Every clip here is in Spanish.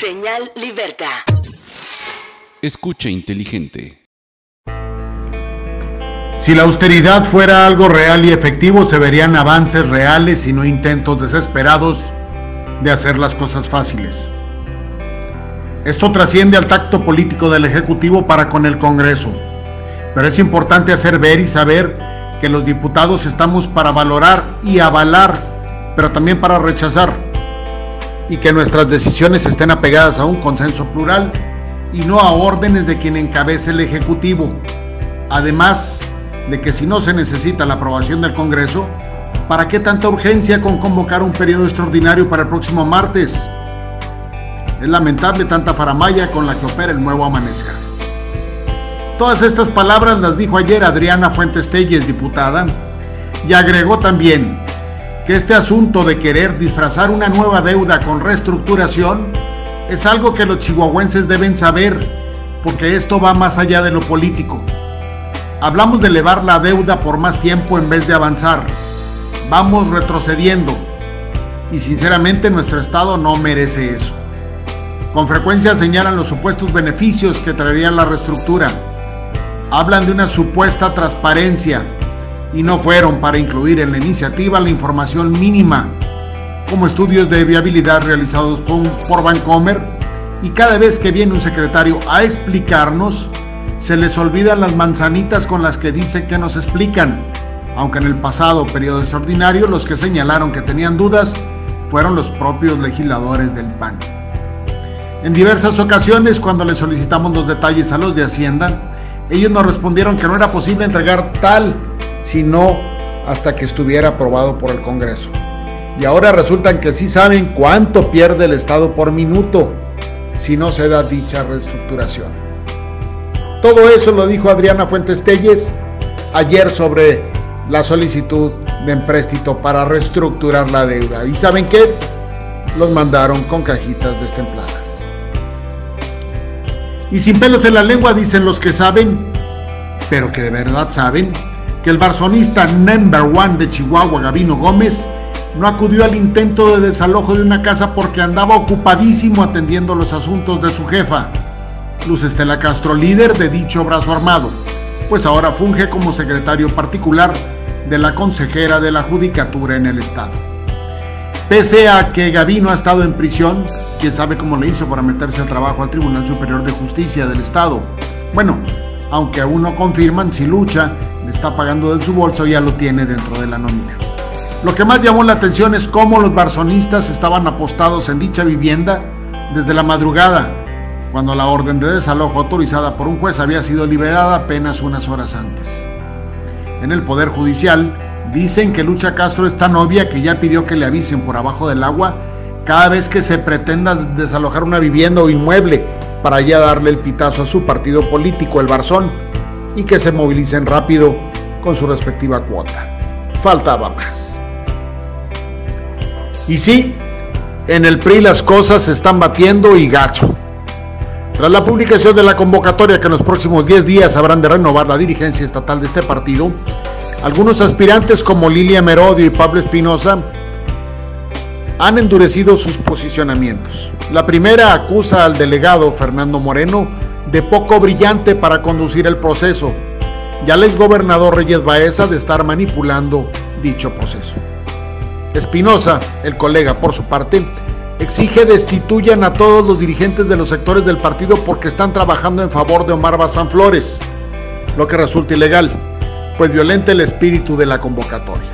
Señal Libertad. Escucha inteligente. Si la austeridad fuera algo real y efectivo, se verían avances reales y no intentos desesperados de hacer las cosas fáciles. Esto trasciende al tacto político del Ejecutivo para con el Congreso, pero es importante hacer ver y saber que los diputados estamos para valorar y avalar, pero también para rechazar, y que nuestras decisiones estén apegadas a un consenso plural y no a órdenes de quien encabece el Ejecutivo. Además de que si no se necesita la aprobación del Congreso, ¿para qué tanta urgencia con convocar un periodo extraordinario para el próximo martes? Es lamentable tanta faramaya con la que opera el nuevo Amanezca. Todas estas palabras las dijo ayer Adriana Fuentes Telles, diputada, y agregó también que este asunto de querer disfrazar una nueva deuda con reestructuración es algo que los chihuahuenses deben saber, porque esto va más allá de lo político. Hablamos de elevar la deuda por más tiempo en vez de avanzar. Vamos retrocediendo y sinceramente nuestro Estado no merece eso. Con frecuencia señalan los supuestos beneficios que traería la reestructura. Hablan de una supuesta transparencia y no fueron para incluir en la iniciativa la información mínima, como estudios de viabilidad realizados por Vancomer, y cada vez que viene un secretario a explicarnos, se les olvidan las manzanitas con las que dicen que nos explican, aunque en el pasado periodo extraordinario los que señalaron que tenían dudas fueron los propios legisladores del PAN. En diversas ocasiones, cuando le solicitamos los detalles a los de Hacienda, ellos nos respondieron que no era posible entregar tal, sino hasta que estuviera aprobado por el Congreso. Y ahora resultan que sí saben cuánto pierde el Estado por minuto si no se da dicha reestructuración. Todo eso lo dijo Adriana Fuentes Telles ayer sobre la solicitud de empréstito para reestructurar la deuda. ¿Y saben qué? Los mandaron con cajitas destempladas. Y sin pelos en la lengua dicen los que saben, pero que de verdad saben, que el barzonista number one de Chihuahua, Gavino Gómez, no acudió al intento de desalojo de una casa porque andaba ocupadísimo atendiendo los asuntos de su jefa, Luz Estela Castro, líder de dicho brazo armado, pues ahora funge como secretario particular de la consejera de la Judicatura en el Estado. Pese a que Gavino ha estado en prisión, quién sabe cómo le hizo para meterse al trabajo al Tribunal Superior de Justicia del Estado. Bueno, aunque aún no confirman si lucha, le está pagando de su bolso, ya lo tiene dentro de la nómina. Lo que más llamó la atención es cómo los barzonistas estaban apostados en dicha vivienda desde la madrugada, cuando la orden de desalojo autorizada por un juez había sido liberada apenas unas horas antes. En el Poder Judicial dicen que Lucha Castro es tan obvia que ya pidió que le avisen por abajo del agua cada vez que se pretenda desalojar una vivienda o inmueble para ya darle el pitazo a su partido político, el Barzón, y que se movilicen rápido con su respectiva cuota. Faltaba más. Y sí, en el PRI las cosas se están batiendo y gacho. Tras la publicación de la convocatoria que en los próximos 10 días habrán de renovar la dirigencia estatal de este partido, algunos aspirantes como Lilia Merodio y Pablo Espinosa han endurecido sus posicionamientos. La primera acusa al delegado Fernando Moreno de poco brillante para conducir el proceso y al exgobernador Reyes Baeza de estar manipulando dicho proceso. Espinosa, el colega por su parte, exige destituyan a todos los dirigentes de los sectores del partido porque están trabajando en favor de Omar Bazán Flores, lo que resulta ilegal, pues violenta el espíritu de la convocatoria.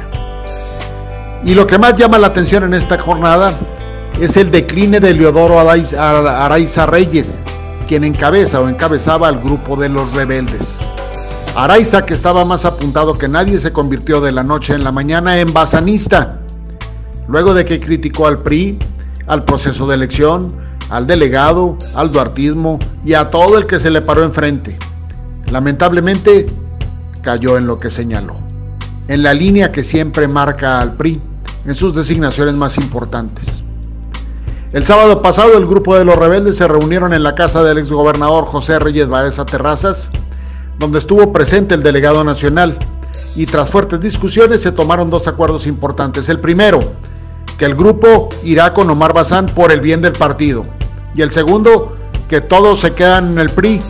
Y lo que más llama la atención en esta jornada es el decline de Leodoro Araiza Reyes, quien encabeza o encabezaba al grupo de los rebeldes. Araiza, que estaba más apuntado que nadie, se convirtió de la noche en la mañana en basanista, luego de que criticó al PRI, al proceso de elección, al delegado, al duartismo y a todo el que se le paró enfrente. Lamentablemente, cayó en lo que señaló, en la línea que siempre marca al PRI en sus designaciones más importantes. El sábado pasado el grupo de los rebeldes se reunieron en la casa del exgobernador José Reyes Baeza Terrazas, donde estuvo presente el delegado nacional, y tras fuertes discusiones se tomaron dos acuerdos importantes. El primero, que el grupo irá con Omar Bazán por el bien del partido, Y el segundo, que todos se quedan en el PRI,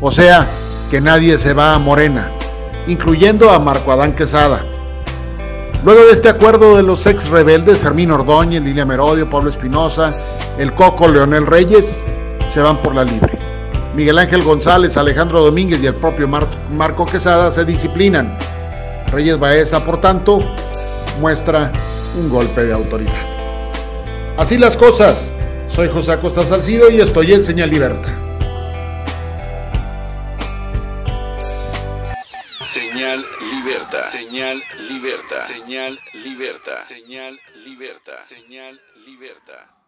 o sea, que nadie se va a Morena, incluyendo a Marco Adán Quesada. Luego de este acuerdo de los ex rebeldes, Fermín Ordóñez, Lilia Merodio, Pablo Espinosa, el Coco Leonel Reyes, se van por la libre. Miguel Ángel González, Alejandro Domínguez y el propio Marco Quesada se disciplinan. Reyes Baeza, por tanto, muestra un golpe de autoridad. Así las cosas. Soy José Acosta Salcido y estoy en Señal Libertad. Señal Libertad. Señal Libertad. Señal Libertad. Señal Libertad. Señal Libertad.